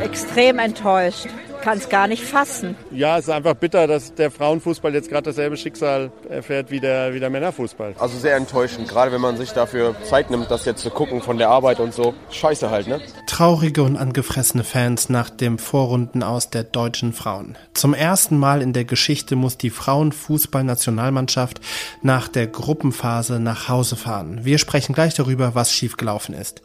extrem enttäuscht kann es gar nicht fassen. Ja, es ist einfach bitter, dass der Frauenfußball jetzt gerade dasselbe Schicksal erfährt wie der, wie der Männerfußball. Also sehr enttäuschend, gerade wenn man sich dafür Zeit nimmt, das jetzt zu gucken von der Arbeit und so. Scheiße halt, ne? Traurige und angefressene Fans nach dem Vorrunden aus der deutschen Frauen. Zum ersten Mal in der Geschichte muss die Frauenfußballnationalmannschaft nach der Gruppenphase nach Hause fahren. Wir sprechen gleich darüber, was schiefgelaufen ist.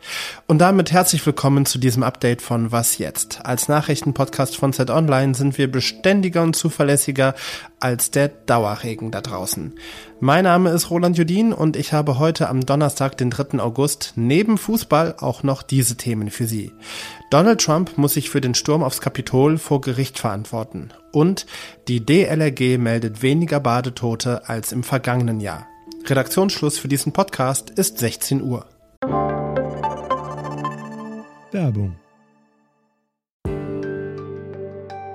Und damit herzlich willkommen zu diesem Update von Was jetzt? Als Nachrichtenpodcast von Z Online sind wir beständiger und zuverlässiger als der Dauerregen da draußen. Mein Name ist Roland Judin und ich habe heute am Donnerstag, den 3. August, neben Fußball auch noch diese Themen für Sie. Donald Trump muss sich für den Sturm aufs Kapitol vor Gericht verantworten. Und die DLRG meldet weniger Badetote als im vergangenen Jahr. Redaktionsschluss für diesen Podcast ist 16 Uhr. Werbung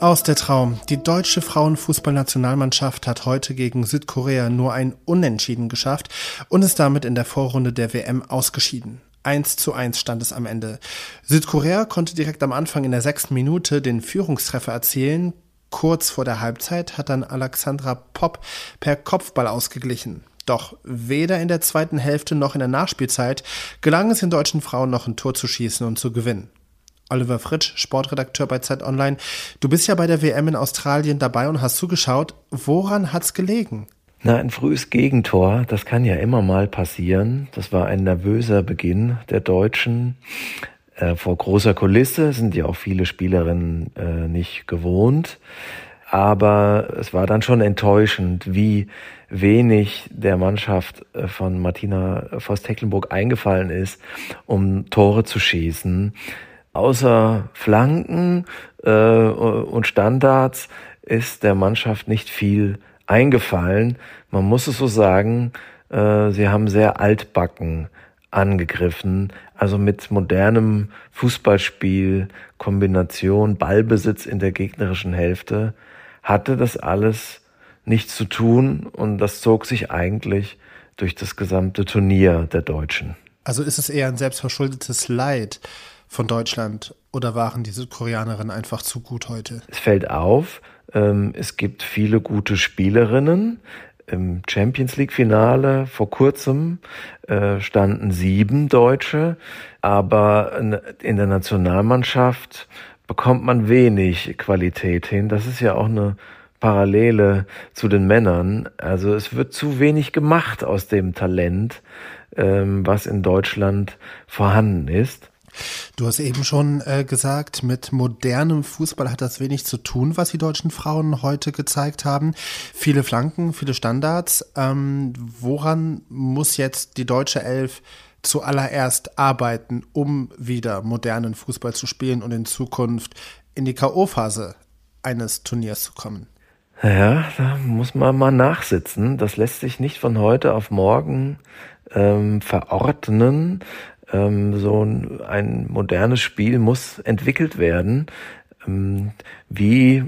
Aus der Traum. Die deutsche Frauenfußballnationalmannschaft hat heute gegen Südkorea nur ein Unentschieden geschafft und ist damit in der Vorrunde der WM ausgeschieden. 1 zu 1 stand es am Ende. Südkorea konnte direkt am Anfang in der sechsten Minute den Führungstreffer erzielen. Kurz vor der Halbzeit hat dann Alexandra Popp per Kopfball ausgeglichen. Doch weder in der zweiten Hälfte noch in der Nachspielzeit gelang es den deutschen Frauen noch ein Tor zu schießen und zu gewinnen. Oliver Fritsch, Sportredakteur bei Zeit Online. Du bist ja bei der WM in Australien dabei und hast zugeschaut. Woran hat's gelegen? Na, ein frühes Gegentor, das kann ja immer mal passieren. Das war ein nervöser Beginn der Deutschen. Äh, vor großer Kulisse sind ja auch viele Spielerinnen äh, nicht gewohnt. Aber es war dann schon enttäuschend, wie wenig der Mannschaft äh, von Martina Voss-Tecklenburg eingefallen ist, um Tore zu schießen außer Flanken äh, und Standards ist der Mannschaft nicht viel eingefallen. Man muss es so sagen, äh, sie haben sehr altbacken angegriffen, also mit modernem Fußballspiel, Kombination, Ballbesitz in der gegnerischen Hälfte, hatte das alles nichts zu tun und das zog sich eigentlich durch das gesamte Turnier der Deutschen. Also ist es eher ein selbstverschuldetes Leid, von Deutschland oder waren die Südkoreanerinnen einfach zu gut heute? Es fällt auf, ähm, es gibt viele gute Spielerinnen. Im Champions League Finale vor kurzem äh, standen sieben Deutsche, aber in der Nationalmannschaft bekommt man wenig Qualität hin. Das ist ja auch eine Parallele zu den Männern. Also es wird zu wenig gemacht aus dem Talent, ähm, was in Deutschland vorhanden ist. Du hast eben schon äh, gesagt, mit modernem Fußball hat das wenig zu tun, was die deutschen Frauen heute gezeigt haben. Viele Flanken, viele Standards. Ähm, woran muss jetzt die deutsche Elf zuallererst arbeiten, um wieder modernen Fußball zu spielen und in Zukunft in die K.O.-Phase eines Turniers zu kommen? Ja, da muss man mal nachsitzen. Das lässt sich nicht von heute auf morgen ähm, verordnen ähm, so ein, ein modernes Spiel muss entwickelt werden. Ähm, wie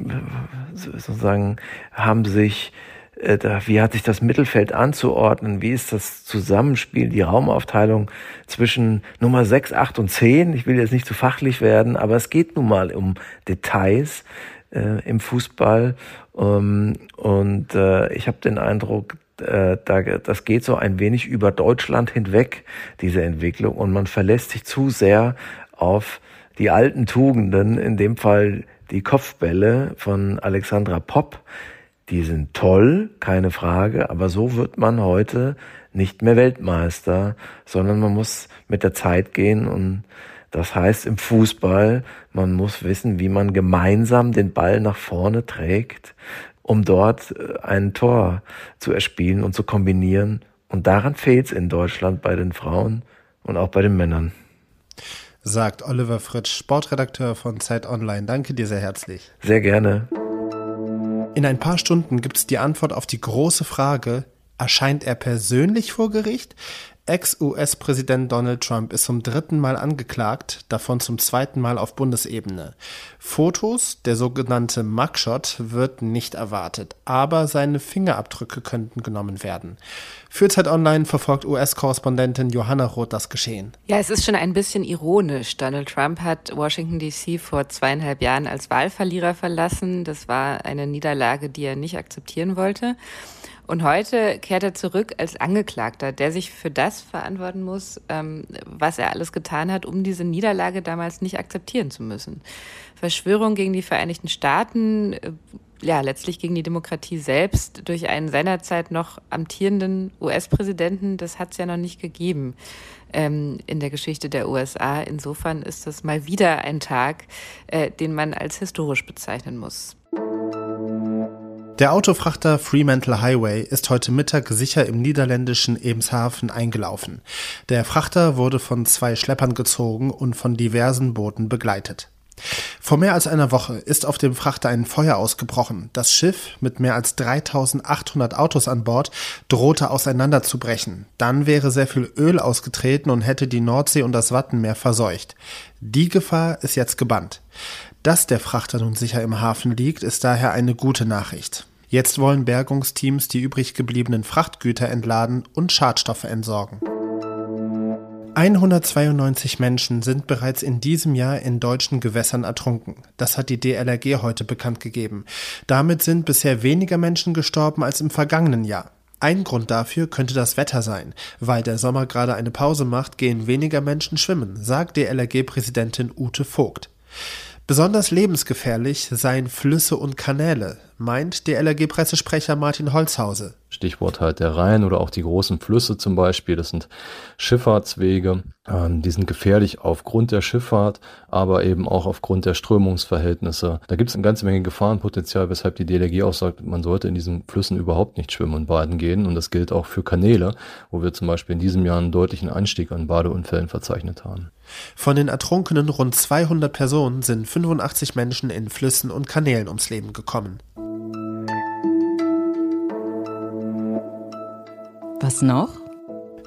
sozusagen haben sich äh, wie hat sich das Mittelfeld anzuordnen? Wie ist das Zusammenspiel, die Raumaufteilung zwischen Nummer 6, 8 und 10? Ich will jetzt nicht zu fachlich werden, aber es geht nun mal um Details äh, im Fußball. Ähm, und äh, ich habe den Eindruck, äh, da, das geht so ein wenig über Deutschland hinweg, diese Entwicklung, und man verlässt sich zu sehr auf die alten Tugenden, in dem Fall die Kopfbälle von Alexandra Popp. Die sind toll, keine Frage, aber so wird man heute nicht mehr Weltmeister, sondern man muss mit der Zeit gehen und das heißt im Fußball, man muss wissen, wie man gemeinsam den Ball nach vorne trägt, um dort äh, ein Tor zu erspielen und zu kombinieren. Und daran fehlt es in Deutschland bei den Frauen und auch bei den Männern. Sagt Oliver Fritsch, Sportredakteur von Zeit Online. Danke dir sehr herzlich. Sehr gerne. In ein paar Stunden gibt es die Antwort auf die große Frage, erscheint er persönlich vor Gericht? Ex-US-Präsident Donald Trump ist zum dritten Mal angeklagt, davon zum zweiten Mal auf Bundesebene. Fotos, der sogenannte Mugshot, wird nicht erwartet, aber seine Fingerabdrücke könnten genommen werden. Für Zeit Online verfolgt US-Korrespondentin Johanna Roth das Geschehen. Ja, es ist schon ein bisschen ironisch. Donald Trump hat Washington DC vor zweieinhalb Jahren als Wahlverlierer verlassen. Das war eine Niederlage, die er nicht akzeptieren wollte. Und heute kehrt er zurück als Angeklagter, der sich für das verantworten muss, ähm, was er alles getan hat, um diese Niederlage damals nicht akzeptieren zu müssen. Verschwörung gegen die Vereinigten Staaten, äh, ja, letztlich gegen die Demokratie selbst durch einen seinerzeit noch amtierenden US-Präsidenten, das hat es ja noch nicht gegeben ähm, in der Geschichte der USA. Insofern ist das mal wieder ein Tag, äh, den man als historisch bezeichnen muss. Der Autofrachter Fremantle Highway ist heute Mittag sicher im niederländischen Emshaven eingelaufen. Der Frachter wurde von zwei Schleppern gezogen und von diversen Booten begleitet. Vor mehr als einer Woche ist auf dem Frachter ein Feuer ausgebrochen. Das Schiff mit mehr als 3800 Autos an Bord drohte auseinanderzubrechen. Dann wäre sehr viel Öl ausgetreten und hätte die Nordsee und das Wattenmeer verseucht. Die Gefahr ist jetzt gebannt. Dass der Frachter nun sicher im Hafen liegt, ist daher eine gute Nachricht. Jetzt wollen Bergungsteams die übrig gebliebenen Frachtgüter entladen und Schadstoffe entsorgen. 192 Menschen sind bereits in diesem Jahr in deutschen Gewässern ertrunken. Das hat die DLRG heute bekannt gegeben. Damit sind bisher weniger Menschen gestorben als im vergangenen Jahr. Ein Grund dafür könnte das Wetter sein. Weil der Sommer gerade eine Pause macht, gehen weniger Menschen schwimmen, sagt DLRG-Präsidentin Ute Vogt. Besonders lebensgefährlich seien Flüsse und Kanäle, meint der LRG-Pressesprecher Martin Holzhause. Stichwort halt der Rhein oder auch die großen Flüsse zum Beispiel. Das sind Schifffahrtswege. Ähm, die sind gefährlich aufgrund der Schifffahrt, aber eben auch aufgrund der Strömungsverhältnisse. Da gibt es eine ganze Menge Gefahrenpotenzial, weshalb die DLRG auch sagt, man sollte in diesen Flüssen überhaupt nicht schwimmen und baden gehen. Und das gilt auch für Kanäle, wo wir zum Beispiel in diesem Jahr einen deutlichen Anstieg an Badeunfällen verzeichnet haben. Von den ertrunkenen rund 200 Personen sind 85 Menschen in Flüssen und Kanälen ums Leben gekommen. Was noch?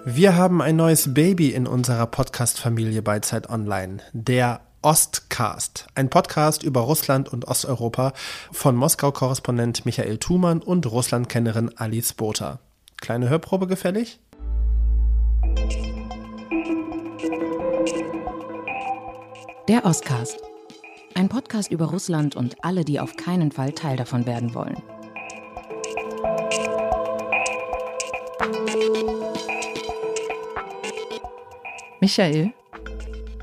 Wir haben ein neues Baby in unserer Podcast-Familie bei Zeit Online. Der Ostcast, ein Podcast über Russland und Osteuropa von Moskau-Korrespondent Michael Thumann und Russlandkennerin Alice Botha. Kleine Hörprobe gefällig? Der Ostcast. Ein Podcast über Russland und alle, die auf keinen Fall Teil davon werden wollen. Michael,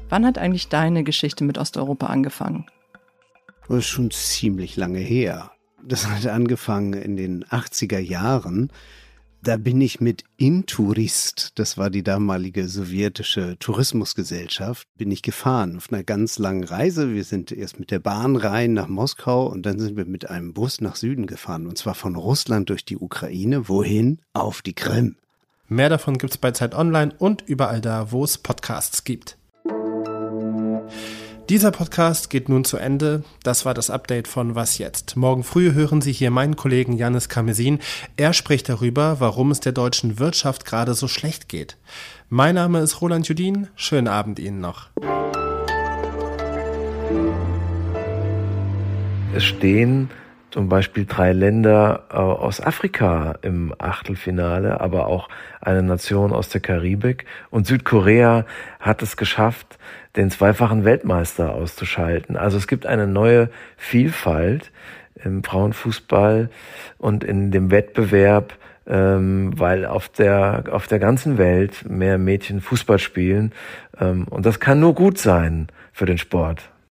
wann hat eigentlich deine Geschichte mit Osteuropa angefangen? Das ist schon ziemlich lange her. Das hat angefangen in den 80er Jahren. Da bin ich mit Intourist, das war die damalige sowjetische Tourismusgesellschaft, bin ich gefahren auf einer ganz langen Reise. Wir sind erst mit der Bahn rein nach Moskau und dann sind wir mit einem Bus nach Süden gefahren und zwar von Russland durch die Ukraine. Wohin? Auf die Krim. Mehr davon gibt's bei Zeit Online und überall da, wo es Podcasts gibt. Dieser Podcast geht nun zu Ende. Das war das Update von Was jetzt. Morgen früh hören Sie hier meinen Kollegen Janis Kamesin. Er spricht darüber, warum es der deutschen Wirtschaft gerade so schlecht geht. Mein Name ist Roland Judin. Schönen Abend Ihnen noch. Es stehen zum Beispiel drei Länder äh, aus Afrika im Achtelfinale, aber auch eine Nation aus der Karibik. Und Südkorea hat es geschafft, den zweifachen Weltmeister auszuschalten. Also es gibt eine neue Vielfalt im Frauenfußball und in dem Wettbewerb, ähm, weil auf der, auf der ganzen Welt mehr Mädchen Fußball spielen. Ähm, und das kann nur gut sein für den Sport.